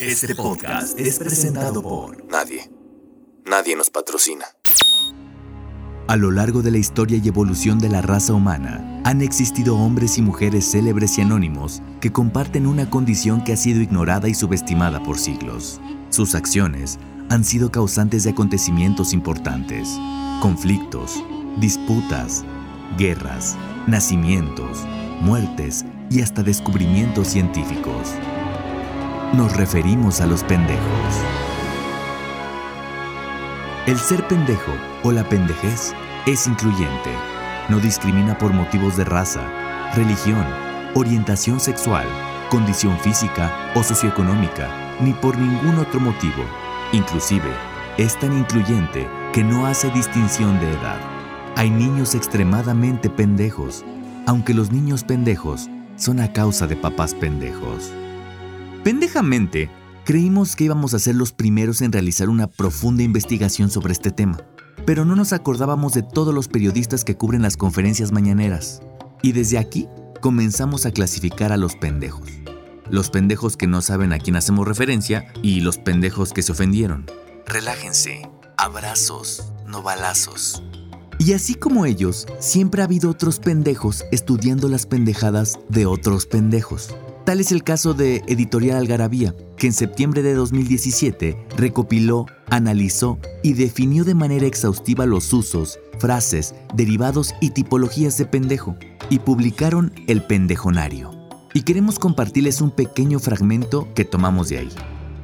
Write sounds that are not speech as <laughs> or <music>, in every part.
Este podcast es presentado por Nadie. Nadie nos patrocina. A lo largo de la historia y evolución de la raza humana, han existido hombres y mujeres célebres y anónimos que comparten una condición que ha sido ignorada y subestimada por siglos. Sus acciones han sido causantes de acontecimientos importantes, conflictos, disputas, guerras, nacimientos, muertes y hasta descubrimientos científicos. Nos referimos a los pendejos. El ser pendejo o la pendejez es incluyente. No discrimina por motivos de raza, religión, orientación sexual, condición física o socioeconómica, ni por ningún otro motivo. Inclusive, es tan incluyente que no hace distinción de edad. Hay niños extremadamente pendejos, aunque los niños pendejos son a causa de papás pendejos. Pendejamente, creímos que íbamos a ser los primeros en realizar una profunda investigación sobre este tema, pero no nos acordábamos de todos los periodistas que cubren las conferencias mañaneras. Y desde aquí comenzamos a clasificar a los pendejos. Los pendejos que no saben a quién hacemos referencia y los pendejos que se ofendieron. Relájense, abrazos, no balazos. Y así como ellos, siempre ha habido otros pendejos estudiando las pendejadas de otros pendejos. Tal es el caso de Editorial Algarabía, que en septiembre de 2017 recopiló, analizó y definió de manera exhaustiva los usos, frases, derivados y tipologías de pendejo, y publicaron El Pendejonario. Y queremos compartirles un pequeño fragmento que tomamos de ahí.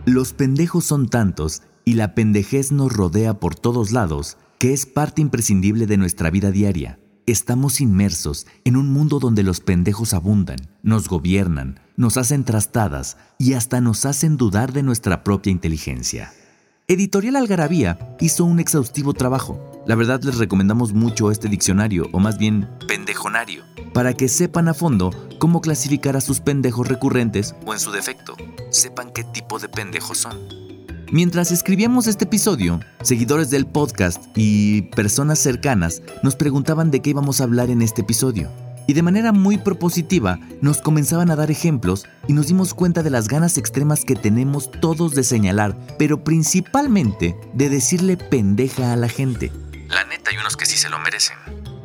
Los pendejos son tantos y la pendejez nos rodea por todos lados que es parte imprescindible de nuestra vida diaria. Estamos inmersos en un mundo donde los pendejos abundan, nos gobiernan, nos hacen trastadas y hasta nos hacen dudar de nuestra propia inteligencia. Editorial Algarabía hizo un exhaustivo trabajo. La verdad les recomendamos mucho este diccionario, o más bien pendejonario, para que sepan a fondo cómo clasificar a sus pendejos recurrentes o en su defecto, sepan qué tipo de pendejos son. Mientras escribíamos este episodio, seguidores del podcast y personas cercanas nos preguntaban de qué íbamos a hablar en este episodio. Y de manera muy propositiva nos comenzaban a dar ejemplos y nos dimos cuenta de las ganas extremas que tenemos todos de señalar, pero principalmente de decirle pendeja a la gente. La neta, hay unos que sí se lo merecen.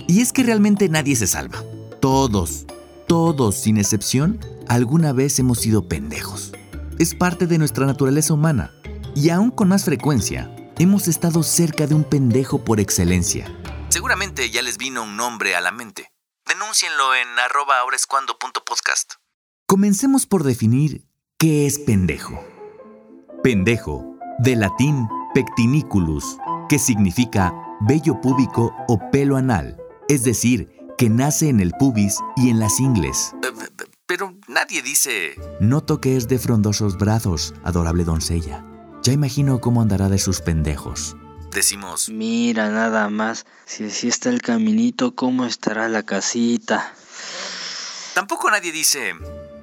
Y es que realmente nadie se salva. Todos, todos sin excepción, alguna vez hemos sido pendejos. Es parte de nuestra naturaleza humana. Y aún con más frecuencia, hemos estado cerca de un pendejo por excelencia. Seguramente ya les vino un nombre a la mente. Denúncienlo en arroba ahoraescuando.podcast. Comencemos por definir qué es pendejo. Pendejo, de latín pectiniculus, que significa vello púbico o pelo anal, es decir, que nace en el pubis y en las ingles. Eh, Pero nadie dice... Noto que es de frondosos brazos, adorable doncella. Ya imagino cómo andará de sus pendejos. Decimos... Mira nada más, si así está el caminito, ¿cómo estará la casita? Tampoco nadie dice...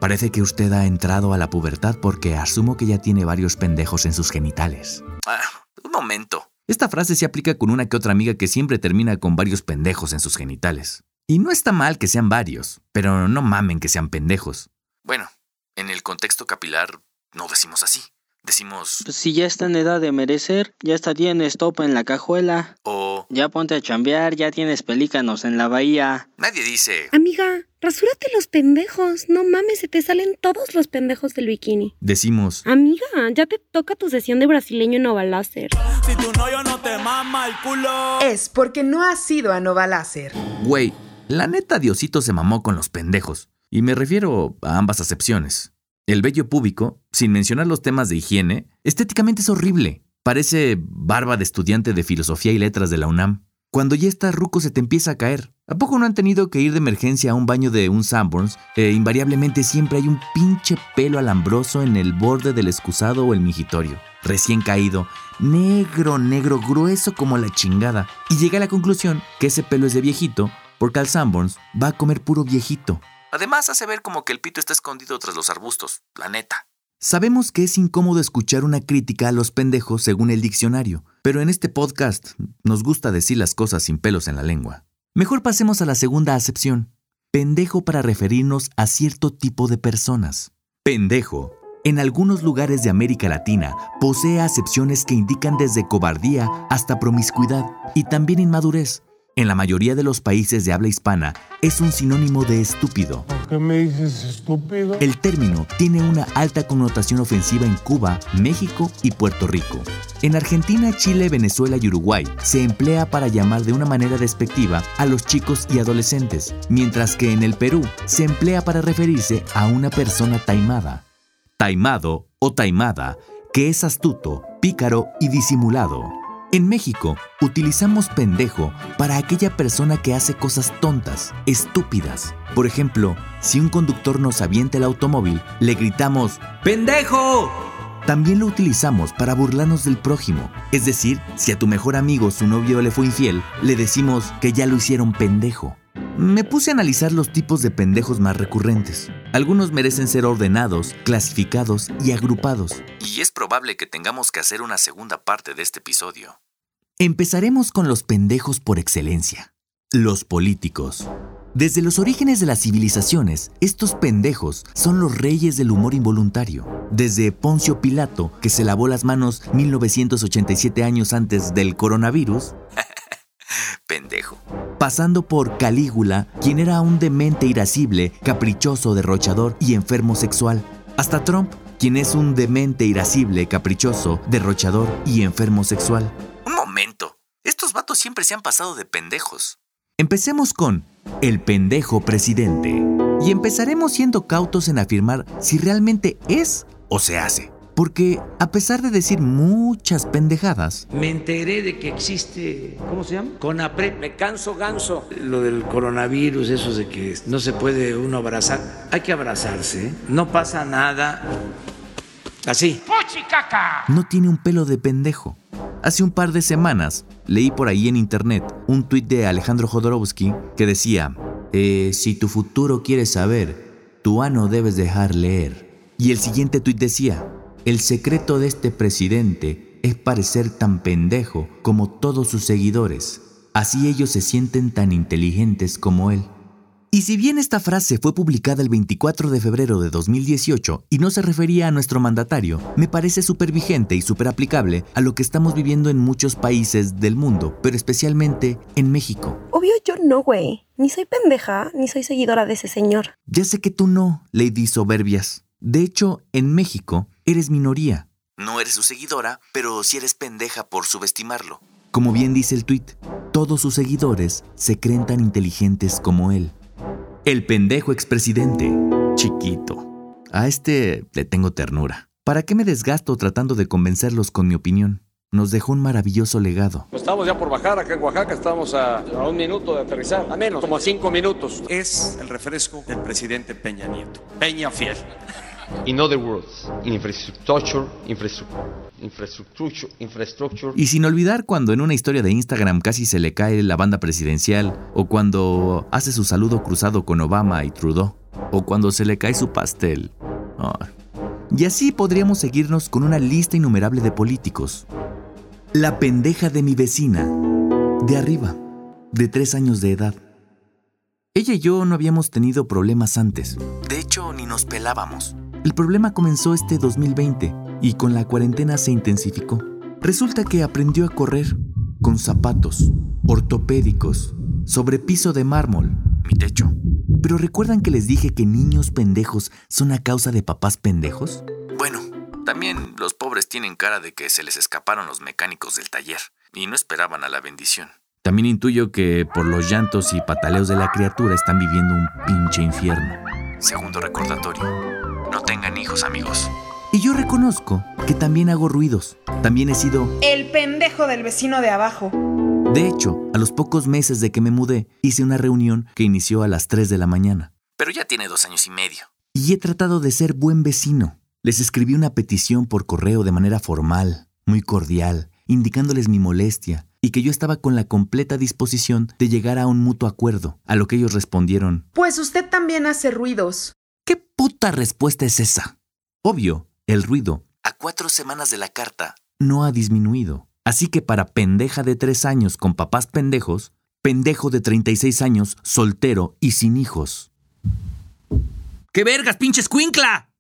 Parece que usted ha entrado a la pubertad porque asumo que ya tiene varios pendejos en sus genitales. "Ah, un momento. Esta frase se aplica con una que otra amiga que siempre termina con varios pendejos en sus genitales. Y no está mal que sean varios, pero no mamen que sean pendejos. Bueno, en el contexto capilar no decimos así. Decimos... Pues si ya está en edad de merecer, ya está tienes topa en la cajuela, O... ya ponte a chambear, ya tienes pelícanos en la bahía. Nadie dice... Amiga, rasúrate los pendejos. No mames, se te salen todos los pendejos del bikini. Decimos, Amiga, ya te toca tu sesión de brasileño Nova Láser. Si tu novio no te mama el culo. Es porque no has ido a Nova Láser. güey, la neta Diosito se mamó con los pendejos. Y me refiero a ambas acepciones. El vello púbico, sin mencionar los temas de higiene, estéticamente es horrible. Parece barba de estudiante de filosofía y letras de la UNAM. Cuando ya estás ruco se te empieza a caer. ¿A poco no han tenido que ir de emergencia a un baño de un Sanborns? E invariablemente siempre hay un pinche pelo alambroso en el borde del excusado o el mingitorio. Recién caído, negro, negro, grueso como la chingada. Y llega a la conclusión que ese pelo es de viejito, porque al Sanborns va a comer puro viejito. Además hace ver como que el pito está escondido tras los arbustos. La neta. Sabemos que es incómodo escuchar una crítica a los pendejos según el diccionario, pero en este podcast nos gusta decir las cosas sin pelos en la lengua. Mejor pasemos a la segunda acepción. Pendejo para referirnos a cierto tipo de personas. Pendejo en algunos lugares de América Latina posee acepciones que indican desde cobardía hasta promiscuidad y también inmadurez. En la mayoría de los países de habla hispana es un sinónimo de estúpido. ¿Qué me dices estúpido? El término tiene una alta connotación ofensiva en Cuba, México y Puerto Rico. En Argentina, Chile, Venezuela y Uruguay se emplea para llamar de una manera despectiva a los chicos y adolescentes, mientras que en el Perú se emplea para referirse a una persona taimada. Taimado o taimada, que es astuto, pícaro y disimulado. En México, utilizamos pendejo para aquella persona que hace cosas tontas, estúpidas. Por ejemplo, si un conductor nos avienta el automóvil, le gritamos ¡Pendejo! También lo utilizamos para burlarnos del prójimo. Es decir, si a tu mejor amigo su novio le fue infiel, le decimos que ya lo hicieron pendejo. Me puse a analizar los tipos de pendejos más recurrentes. Algunos merecen ser ordenados, clasificados y agrupados. Y es probable que tengamos que hacer una segunda parte de este episodio. Empezaremos con los pendejos por excelencia. Los políticos. Desde los orígenes de las civilizaciones, estos pendejos son los reyes del humor involuntario. Desde Poncio Pilato, que se lavó las manos 1987 años antes del coronavirus, <laughs> Pendejo. pasando por Calígula, quien era un demente irascible, caprichoso, derrochador y enfermo sexual, hasta Trump, quien es un demente irascible, caprichoso, derrochador y enfermo sexual. Un momento. Estos vatos siempre se han pasado de pendejos. Empecemos con el pendejo presidente. Y empezaremos siendo cautos en afirmar si realmente es o se hace. Porque a pesar de decir muchas pendejadas, Me enteré de que existe, ¿cómo se llama? CONAPRED. Me canso ganso. Lo del coronavirus, eso de que no se puede uno abrazar. Hay que abrazarse, ¿eh? no pasa nada. Así. no tiene un pelo de pendejo. Hace un par de semanas leí por ahí en internet un tuit de Alejandro Jodorowsky que decía, "Eh, si tu futuro quieres saber, tu ano debes dejar leer. Y el siguiente tuit decía, el secreto de este presidente es parecer tan pendejo como todos sus seguidores. Así ellos se sienten tan inteligentes como él. Y si bien esta frase fue publicada el 24 de febrero de 2018 y no se refería a nuestro mandatario, me parece súper vigente y súper aplicable a lo que estamos viviendo en muchos países del mundo, pero especialmente en México. Obvio yo no, güey. Ni soy pendeja, ni soy seguidora de ese señor. Ya sé que tú no, Lady Soberbias. De hecho, en México eres minoría. No eres su seguidora, pero sí eres pendeja por subestimarlo. Como bien dice el tuit, todos sus seguidores se creen tan inteligentes como él. El pendejo expresidente. Chiquito. A este le tengo ternura. ¿Para qué me desgasto tratando de convencerlos con mi opinión? Nos dejó un maravilloso legado. Pues estamos ya por bajar acá en Oaxaca, estamos a, a un minuto de aterrizar, a menos, como a cinco minutos. Es el refresco del presidente Peña Nieto. Peña fiel. In other words, infrastructure, infrastructure. Y sin olvidar cuando en una historia de Instagram casi se le cae la banda presidencial, o cuando hace su saludo cruzado con Obama y Trudeau, o cuando se le cae su pastel. Ay. Y así podríamos seguirnos con una lista innumerable de políticos. La pendeja de mi vecina, de arriba, de tres años de edad. Ella y yo no habíamos tenido problemas antes. De hecho, ni nos pelábamos. El problema comenzó este 2020 y con la cuarentena se intensificó. Resulta que aprendió a correr con zapatos ortopédicos sobre piso de mármol, Mi techo. Pero ¿recuerdan que les dije que niños pendejos son a causa de papás pendejos? Bueno, también los pobres tienen cara de que se les escaparon los mecánicos del taller y no esperaban a la bendición. También intuyo que por los llantos y pataleos de la criatura están viviendo un pinche infierno. Segundo recordatorio. No tengan hijos, amigos. Y yo reconozco que también hago ruidos. También he sido... El pendejo del vecino de abajo. De hecho, a los pocos meses de que me mudé, hice una reunión que inició a las 3 de la mañana. Pero ya tiene dos años y medio. Y he tratado de ser buen vecino. Les escribí una petición por correo de manera formal, muy cordial, indicándoles mi molestia y que yo estaba con la completa disposición de llegar a un mutuo acuerdo, a lo que ellos respondieron, Pues usted también hace ruidos. ¿qué puta respuesta es esa? Obvio, el ruido A cuatro semanas de la carta, no ha disminuido. Así que para pendeja de 3 años con papás pendejos, pendejo de 36 años, soltero y sin hijos. ¡Qué vergas, pinche escuincla!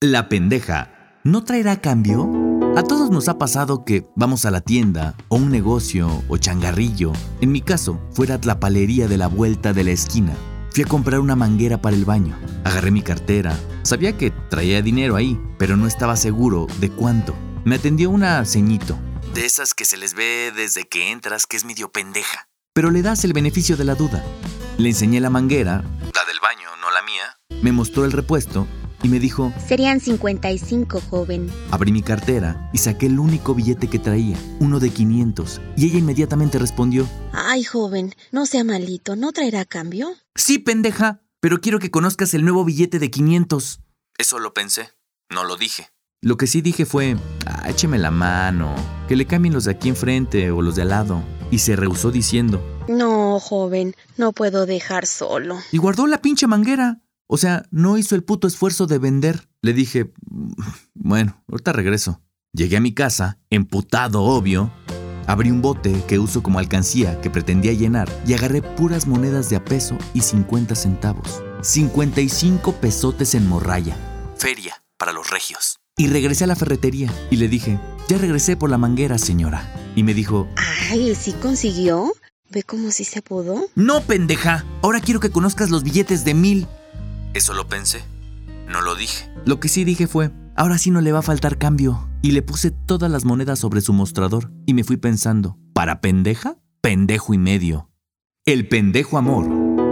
La pendeja ¿no traerá cambio? A todos nos ha pasado que vamos a la tienda, o un negocio, o changarrillo. En mi caso, fuera la palería de la vuelta de la esquina. Fui a comprar una manguera para el baño. Agarré mi cartera. Sabía que traía dinero ahí, pero no estaba seguro de cuánto. Me atendió una ceñito. De esas que se les ve desde que entras que es medio pendeja. Pero le das el beneficio de la duda. Le enseñé la manguera. La del baño, no la mía. Me mostró el repuesto y me dijo, Serían 55, joven. abrí mi cartera y saqué el único billete que traía, uno de 500, y ella inmediatamente respondió, Ay, joven, no sea malito, ¿no traerá cambio? sí, pendeja, pero quiero que conozcas el nuevo billete de 500. Eso lo pensé. No lo dije. Lo que sí dije fue, ah, écheme la mano, que le cambien los de aquí enfrente o los de al lado. Y se rehusó diciendo, No, joven, no puedo dejar solo. y guardó la pinche manguera. O sea, no hizo el puto esfuerzo de vender. Le dije, "Mm, bueno, ahorita regreso. Llegué a mi casa, emputado, obvio. Abrí un bote que uso como alcancía que pretendía llenar y agarré puras monedas de a peso y 50 centavos. 55 pesotes en morralla. Feria para los regios. Y regresé a la ferretería y le dije, ya regresé por la manguera, señora. Y me dijo, Ay, ¿sí consiguió? ¿Ve cómo sí se pudo? no, pendeja, ahora quiero que conozcas los billetes de mil. Eso lo pensé. No lo dije. Lo que sí dije fue, ahora sí no le va a faltar cambio. Y le puse todas las monedas sobre su mostrador y me fui pensando, ¿para pendeja? Pendejo y medio. El pendejo amor.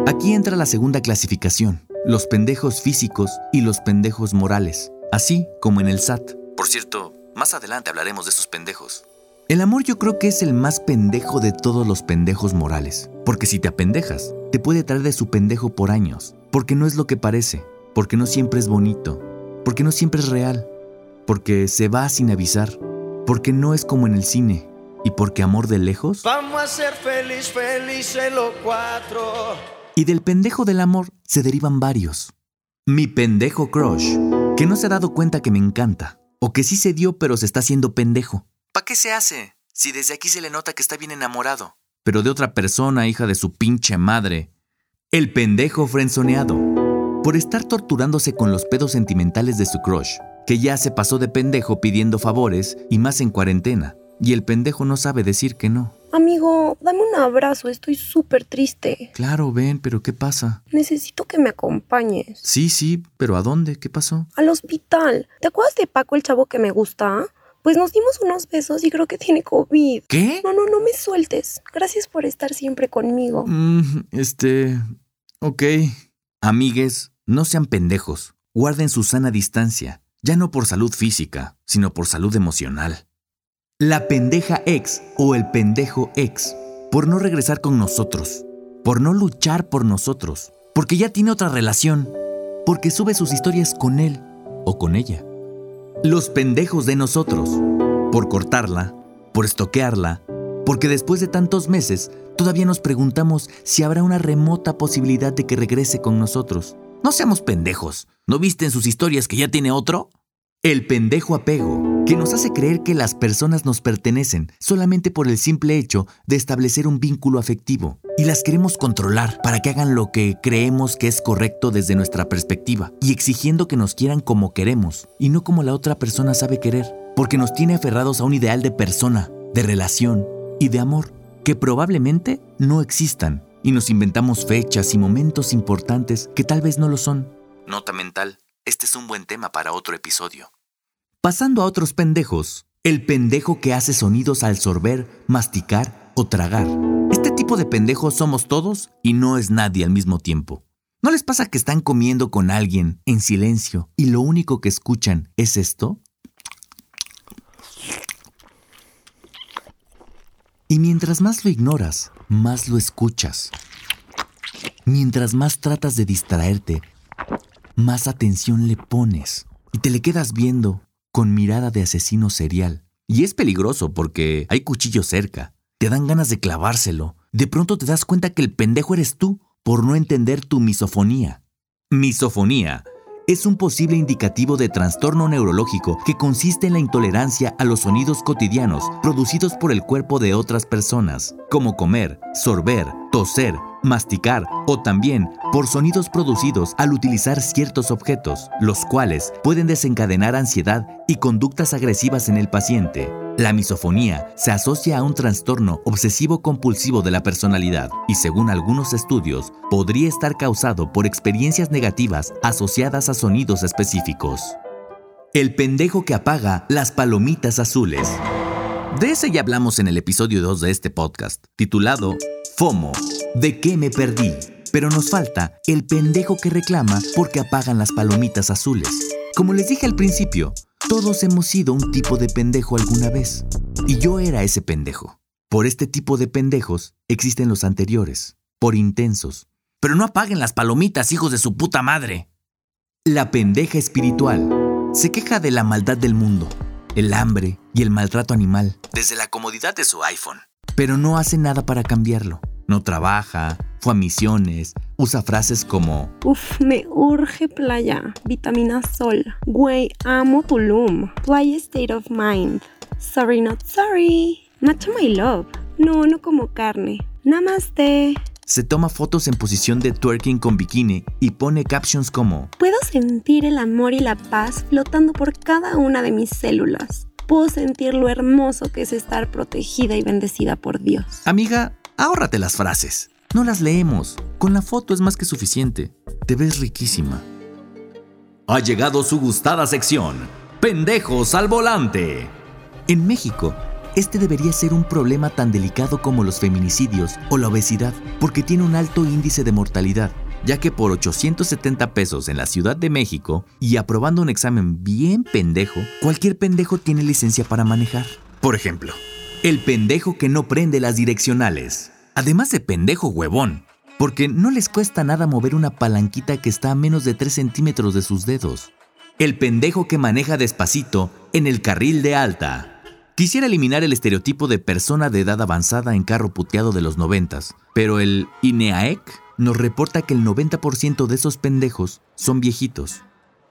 Aquí entra la segunda clasificación, los pendejos físicos y los pendejos morales, así como en el SAT. Por cierto, más adelante hablaremos de esos pendejos. El amor yo creo que es el más pendejo de todos los pendejos morales, porque si te apendejas, te puede traer de su pendejo por años, porque no es lo que parece, porque no siempre es bonito, porque no siempre es real, porque se va sin avisar, porque no es como en el cine, y porque amor de lejos. Vamos a ser feliz, felices los cuatro. Y del pendejo del amor se derivan varios. Mi pendejo crush, que no se ha dado cuenta que me encanta, o que sí se dio pero se está haciendo pendejo, ¿Para qué se hace? Si desde aquí se le nota que está bien enamorado. pero de otra persona, hija de su pinche madre. El pendejo frenzoneado. Por estar torturándose con los pedos sentimentales de su crush, que ya se pasó de pendejo pidiendo favores y más en cuarentena. Y el pendejo no sabe decir que no. Amigo, dame un abrazo, estoy súper triste. Claro, ven, pero ¿qué pasa? Necesito que me acompañes. Sí, sí, pero ¿a dónde? ¿Qué pasó? Al hospital. ¿Te acuerdas de Paco, el chavo que me gusta? Pues nos dimos unos besos y creo que tiene COVID. ¿Qué? No, no, no me sueltes. Gracias por estar siempre conmigo. Mm, este... Ok. Amigues, no sean pendejos. Guarden su sana distancia, ya no por salud física, sino por salud emocional. La pendeja ex o el pendejo ex, por no regresar con nosotros, por no luchar por nosotros, porque ya tiene otra relación, porque sube sus historias con él o con ella. Los pendejos de nosotros, por cortarla, por estoquearla, porque después de tantos meses todavía nos preguntamos si habrá una remota posibilidad de que regrese con nosotros. No seamos pendejos. ¿No viste en sus historias que ya tiene otro? El pendejo apego, que nos hace creer que las personas nos pertenecen solamente por el simple hecho de establecer un vínculo afectivo. Y las queremos controlar para que hagan lo que creemos que es correcto desde nuestra perspectiva, y exigiendo que nos quieran como queremos, y no como la otra persona sabe querer, porque nos tiene aferrados a un ideal de persona, de relación y de amor, que probablemente no existan, y nos inventamos fechas y momentos importantes que tal vez no lo son. Nota mental. Este es un buen tema para otro episodio. Pasando a otros pendejos, el pendejo que hace sonidos al sorber, masticar o tragar. Este tipo de pendejos somos todos y no es nadie al mismo tiempo. ¿No les pasa que están comiendo con alguien en silencio y lo único que escuchan es esto? Y mientras más lo ignoras, más lo escuchas. Mientras más tratas de distraerte, más atención le pones y te le quedas viendo con mirada de asesino serial. Y es peligroso porque hay cuchillos cerca. Te dan ganas de clavárselo. De pronto te das cuenta que el pendejo eres tú por no entender tu misofonía. Misofonía es un posible indicativo de trastorno neurológico que consiste en la intolerancia a los sonidos cotidianos producidos por el cuerpo de otras personas, como comer, sorber, toser, masticar o también por sonidos producidos al utilizar ciertos objetos, los cuales pueden desencadenar ansiedad y conductas agresivas en el paciente. La misofonía se asocia a un trastorno obsesivo-compulsivo de la personalidad y según algunos estudios podría estar causado por experiencias negativas asociadas a sonidos específicos. El pendejo que apaga las palomitas azules. De ese ya hablamos en el episodio 2 de este podcast, titulado FOMO, ¿de qué me perdí? Pero nos falta el pendejo que reclama porque apagan las palomitas azules. Como les dije al principio, todos hemos sido un tipo de pendejo alguna vez. Y yo era ese pendejo. Por este tipo de pendejos existen los anteriores, por intensos. Pero no apaguen las palomitas, hijos de su puta madre. La pendeja espiritual se queja de la maldad del mundo, el hambre y el maltrato animal. Desde la comodidad de su iPhone. Pero no hace nada para cambiarlo. No trabaja, fue a misiones, usa frases como Uf, me urge playa, vitamina sol. Güey, amo Tulum. Playa state of mind. Sorry, not sorry. Not my love. No, no como carne. Namaste. Se toma fotos en posición de twerking con bikini y pone captions como Puedo sentir el amor y la paz flotando por cada una de mis células. Puedo sentir lo hermoso que es estar protegida y bendecida por Dios. Amiga, ahórrate las frases. No las leemos. Con la foto es más que suficiente. Te ves riquísima. Ha llegado su gustada sección. Pendejos al volante. En México, este debería ser un problema tan delicado como los feminicidios o la obesidad, porque tiene un alto índice de mortalidad, ya que por 870 pesos en la Ciudad de México y aprobando un examen bien pendejo, cualquier pendejo tiene licencia para manejar. Por ejemplo, el pendejo que no prende las direccionales. Además de pendejo huevón, porque no les cuesta nada mover una palanquita que está a menos de 3 centímetros de sus dedos. El pendejo que maneja despacito en el carril de alta. Quisiera eliminar el estereotipo de persona de edad avanzada en carro puteado de los noventas, pero el INEAEC nos reporta que el 90% de esos pendejos son viejitos.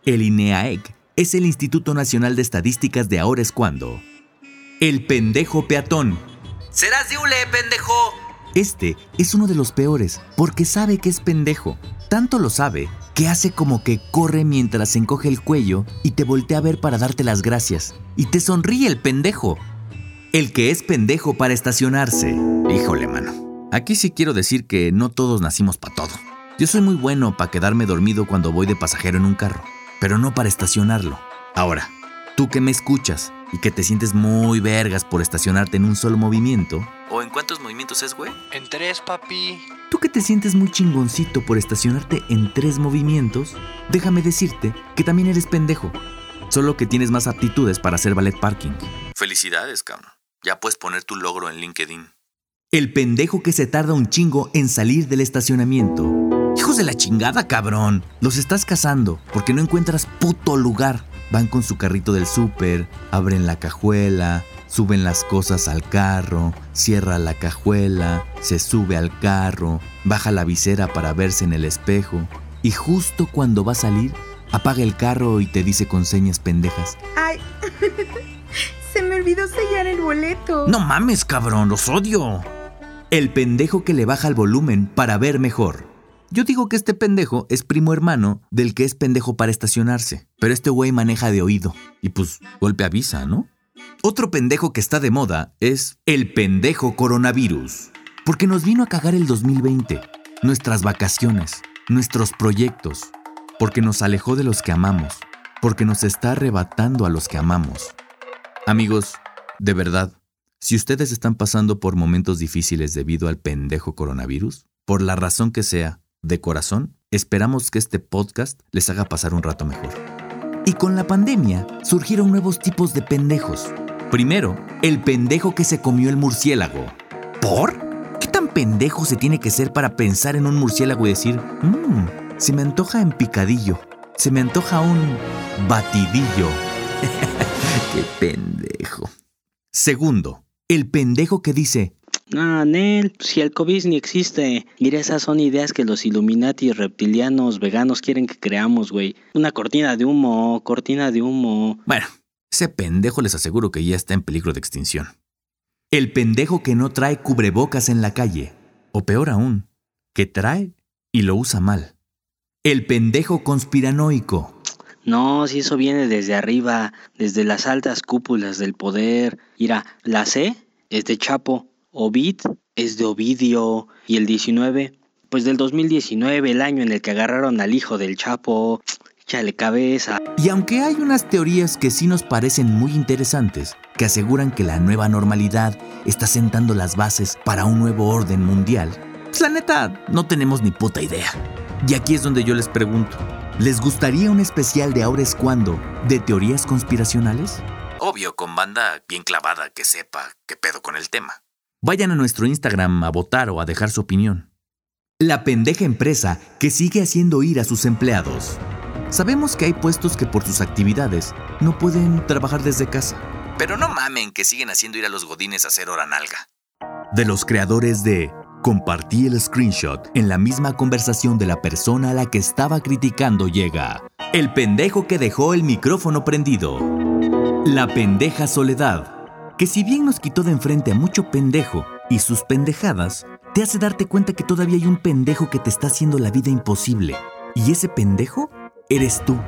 El INEAEC es el Instituto Nacional de Estadísticas de ahora es cuando. El pendejo peatón. Serás de hule, pendejo. Este es uno de los peores, porque sabe que es pendejo. Tanto lo sabe que hace como que corre mientras se encoge el cuello y te voltea a ver para darte las gracias. Y te sonríe el pendejo. El que es pendejo para estacionarse. Híjole, mano. Aquí sí quiero decir que no todos nacimos para todo. Yo soy muy bueno para quedarme dormido cuando voy de pasajero en un carro, pero no para estacionarlo. Ahora, tú que me escuchas y que te sientes muy vergas por estacionarte en un solo movimiento, ¿O en cuántos movimientos es, güey? En tres, papi. Tú que te sientes muy chingoncito por estacionarte en tres movimientos, déjame decirte que también eres pendejo. Solo que tienes más aptitudes para hacer ballet parking. Felicidades, cabrón. Ya puedes poner tu logro en LinkedIn. El pendejo que se tarda un chingo en salir del estacionamiento. Hijos de la chingada, cabrón. Los estás cazando porque no encuentras puto lugar. Van con su carrito del súper, abren la cajuela, suben las cosas al carro, cierra la cajuela, se sube al carro, baja la visera para verse en el espejo y justo cuando va a salir, apaga el carro y te dice con señas pendejas. Ay, <laughs> se me olvidó sellar el boleto. No mames, cabrón, los odio. El pendejo que le baja el volumen para ver mejor. Yo digo que este pendejo es primo hermano del que es pendejo para estacionarse, pero este güey maneja de oído y pues golpe avisa, ¿no? Otro pendejo que está de moda es el pendejo coronavirus, porque nos vino a cagar el 2020, nuestras vacaciones, nuestros proyectos, porque nos alejó de los que amamos, porque nos está arrebatando a los que amamos. Amigos, de verdad, si ustedes están pasando por momentos difíciles debido al pendejo coronavirus, por la razón que sea, de corazón, esperamos que este podcast les haga pasar un rato mejor. Y con la pandemia surgieron nuevos tipos de pendejos. Primero, el pendejo que se comió el murciélago. ¿Por? ¿Qué tan pendejo se tiene que ser para pensar en un murciélago y decir, mmm, se me antoja en picadillo, se me antoja un batidillo? <laughs> Qué pendejo. Segundo, el pendejo que dice, Ah, Nel, si el COVID ni existe. Mira, esas son ideas que los Illuminati reptilianos veganos quieren que creamos, güey. Una cortina de humo, cortina de humo. Bueno, ese pendejo les aseguro que ya está en peligro de extinción. El pendejo que no trae cubrebocas en la calle. O peor aún, que trae y lo usa mal. El pendejo conspiranoico. No, si eso viene desde arriba, desde las altas cúpulas del poder. Mira, la C es de Chapo, Ovid es de Ovidio y el 19, pues del 2019, el año en el que agarraron al hijo del Chapo. Chale cabeza. Y aunque hay unas teorías que sí nos parecen muy interesantes, que aseguran que la nueva normalidad está sentando las bases para un nuevo orden mundial, pues la neta no tenemos ni puta idea. Y aquí es donde yo les pregunto, ¿les gustaría un especial de ahora es cuando de teorías conspiracionales? Obvio, con banda bien clavada que sepa qué pedo con el tema. Vayan a nuestro Instagram a votar o a dejar su opinión. La pendeja empresa que sigue haciendo ir a sus empleados. Sabemos que hay puestos que por sus actividades no pueden trabajar desde casa. Pero no mamen que siguen haciendo ir a los godines a hacer hora nalga. De los creadores de Compartí el screenshot en la misma conversación de la persona a la que estaba criticando llega el pendejo que dejó el micrófono prendido. La pendeja soledad, que si bien nos quitó de enfrente a mucho pendejo y sus pendejadas, te hace darte cuenta que todavía hay un pendejo que te está haciendo la vida imposible. Y ese pendejo eres tú.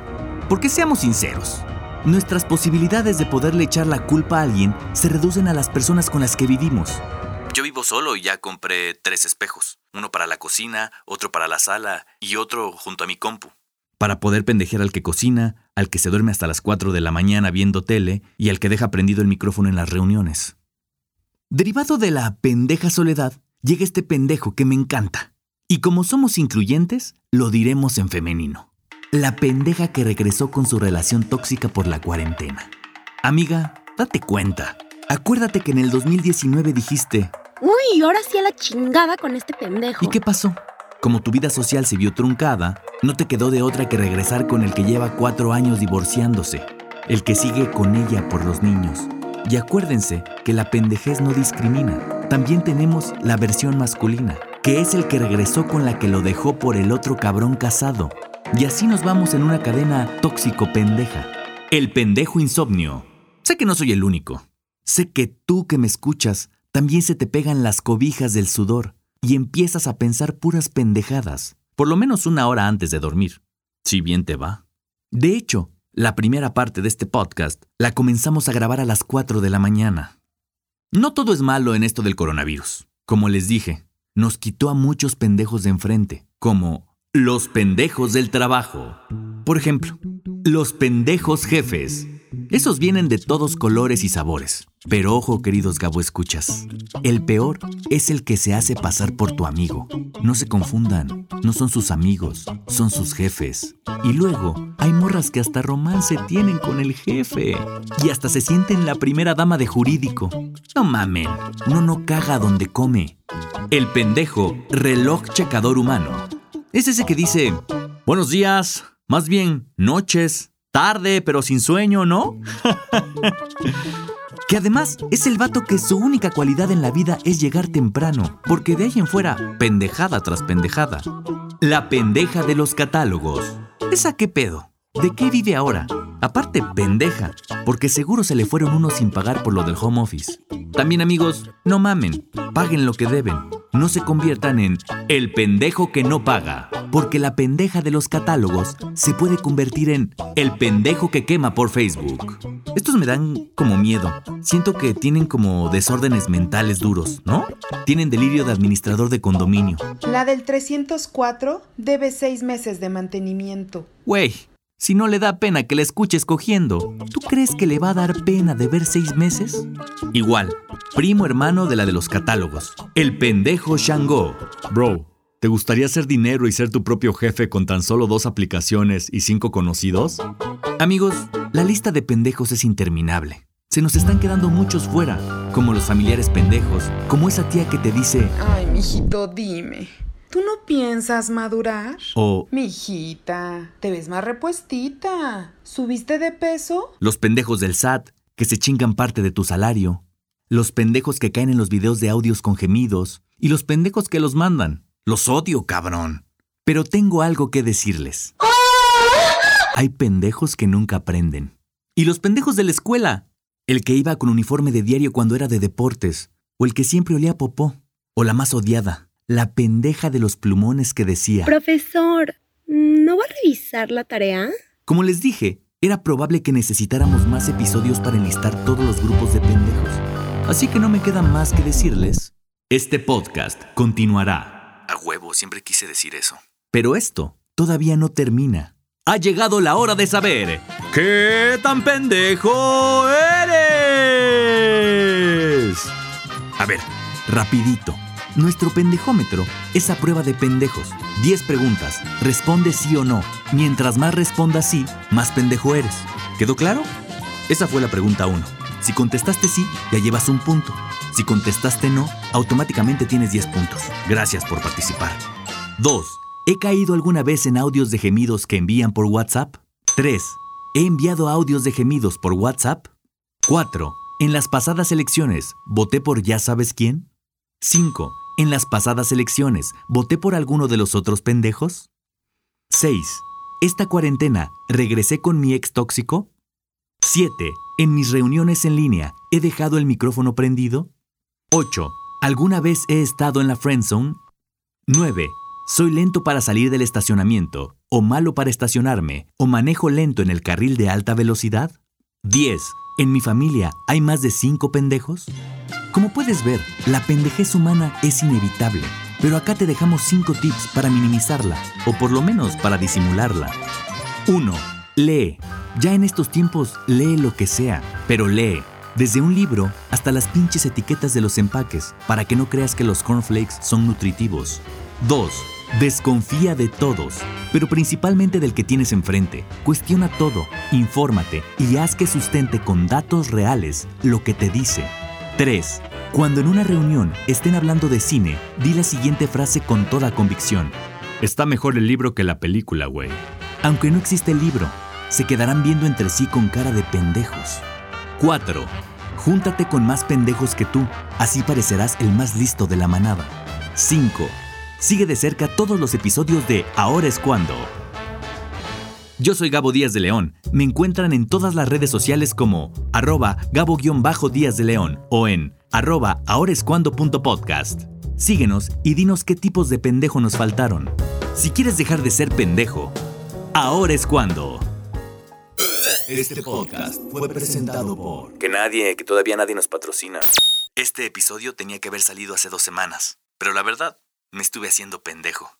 Porque seamos sinceros, nuestras posibilidades de poderle echar la culpa a alguien se reducen a las personas con las que vivimos. Yo vivo solo y ya compré tres espejos. Uno para la cocina, otro para la sala y otro junto a mi compu. Para poder pendejear al que cocina, al que se duerme hasta las 4 de la mañana viendo tele y al que deja prendido el micrófono en las reuniones. Derivado de la pendeja soledad, llega este pendejo que me encanta. Y como somos incluyentes, lo diremos en femenino. La pendeja que regresó con su relación tóxica por la cuarentena. Amiga, date cuenta. Acuérdate que en el 2019 dijiste, Uy, ahora sí a la chingada con este pendejo. ¿Y qué pasó? Como tu vida social se vio truncada, no te quedó de otra que regresar con el que lleva cuatro años divorciándose, el que sigue con ella por los niños. Y acuérdense que la pendejez no discrimina. También tenemos la versión masculina, que es el que regresó con la que lo dejó por el otro cabrón casado. Y así nos vamos en una cadena tóxico pendeja. El pendejo insomnio. Sé que no soy el único. Sé que tú que me escuchas también se te pegan las cobijas del sudor y empiezas a pensar puras pendejadas, por lo menos una hora antes de dormir, si bien te va. De hecho, la primera parte de este podcast la comenzamos a grabar a las 4 de la mañana. No todo es malo en esto del coronavirus. Como les dije, nos quitó a muchos pendejos de enfrente, como los pendejos del trabajo. Por ejemplo, los pendejos jefes. Esos vienen de todos colores y sabores. Pero ojo, queridos Gabo Escuchas, el peor es el que se hace pasar por tu amigo. No se confundan, no son sus amigos, son sus jefes. Y luego, hay morras que hasta romance tienen con el jefe. Y hasta se sienten la primera dama de jurídico. No mamen, no no caga donde come. El pendejo reloj checador humano. Es ese que dice, buenos días, más bien noches, tarde pero sin sueño, ¿no? <laughs> que además es el vato que su única cualidad en la vida es llegar temprano, porque de ahí en fuera, pendejada tras pendejada. La pendeja de los catálogos. ¿Esa qué pedo? ¿De qué vive ahora? Aparte, pendeja, porque seguro se le fueron unos sin pagar por lo del home office. También amigos, no mamen, paguen lo que deben. No se conviertan en el pendejo que no paga, porque la pendeja de los catálogos se puede convertir en el pendejo que quema por Facebook. Estos me dan como miedo. Siento que tienen como desórdenes mentales duros, ¿no? Tienen delirio de administrador de condominio. La del 304 debe seis meses de mantenimiento. Güey, si no le da pena que la escuches cogiendo, ¿tú crees que le va a dar pena de ver seis meses? Igual, primo hermano de la de los catálogos, el pendejo Shango. Bro, ¿te gustaría hacer dinero y ser tu propio jefe con tan solo dos aplicaciones y cinco conocidos? Amigos, la lista de pendejos es interminable. Se nos están quedando muchos fuera, como los familiares pendejos, como esa tía que te dice, Ay, mijito, dime. ¿Tú no piensas madurar? o Mijita, te ves más repuestita. ¿Subiste de peso? los pendejos del SAT, que se chingan parte de tu salario, los pendejos que caen en los videos de audios con gemidos, y los pendejos que los mandan. Los odio, cabrón. Pero tengo algo que decirles. Hay pendejos que nunca aprenden. Y los pendejos de la escuela. El que iba con uniforme de diario cuando era de deportes, o el que siempre olía a popó, o la más odiada, la pendeja de los plumones que decía... Profesor, ¿no va a revisar la tarea? Como les dije, era probable que necesitáramos más episodios para enlistar todos los grupos de pendejos. Así que no me queda más que decirles... Este podcast continuará. A huevo, siempre quise decir eso. Pero esto todavía no termina. Ha llegado la hora de saber qué tan pendejo eres. A ver, rapidito. Nuestro pendejómetro es a prueba de pendejos. 10 preguntas. Responde sí o no. Mientras más respondas sí, más pendejo eres. ¿Quedó claro? Esa fue la pregunta 1. Si contestaste sí, ya llevas un punto. Si contestaste no, automáticamente tienes 10 puntos. Gracias por participar. 2. ¿He caído alguna vez en audios de gemidos que envían por WhatsApp? 3. ¿He enviado audios de gemidos por WhatsApp? 4. En las pasadas elecciones, ¿voté por ya sabes quién? 5. En las pasadas elecciones, ¿voté por alguno de los otros pendejos? 6. ¿Esta cuarentena regresé con mi ex tóxico? 7. En mis reuniones en línea, ¿he dejado el micrófono prendido? 8. ¿Alguna vez he estado en la friendzone? 9. Soy lento para salir del estacionamiento, o malo para estacionarme, o manejo lento en el carril de alta velocidad. 10. ¿En mi familia hay más de 5 pendejos? Como puedes ver, la pendejez humana es inevitable, pero acá te dejamos 5 tips para minimizarla, o por lo menos para disimularla. 1. Lee. Ya en estos tiempos, lee lo que sea, pero lee. Desde un libro hasta las pinches etiquetas de los empaques, para que no creas que los cornflakes son nutritivos. 2. Desconfía de todos, pero principalmente del que tienes enfrente. Cuestiona todo, infórmate y haz que sustente con datos reales lo que te dice. 3. Cuando en una reunión estén hablando de cine, di la siguiente frase con toda convicción. Está mejor el libro que la película, güey. Aunque no existe el libro, se quedarán viendo entre sí con cara de pendejos. 4. Júntate con más pendejos que tú, así parecerás el más listo de la manada. 5. Sigue de cerca todos los episodios de Ahora es cuando. Yo soy Gabo Díaz de León. Me encuentran en todas las redes sociales como arroba gabo-díaz de León o en arroba ahorescuando.podcast. Síguenos y dinos qué tipos de pendejo nos faltaron. Si quieres dejar de ser pendejo, ahora es cuando. Este podcast fue presentado por... Que nadie, que todavía nadie nos patrocina. Este episodio tenía que haber salido hace dos semanas, pero la verdad, me estuve haciendo pendejo.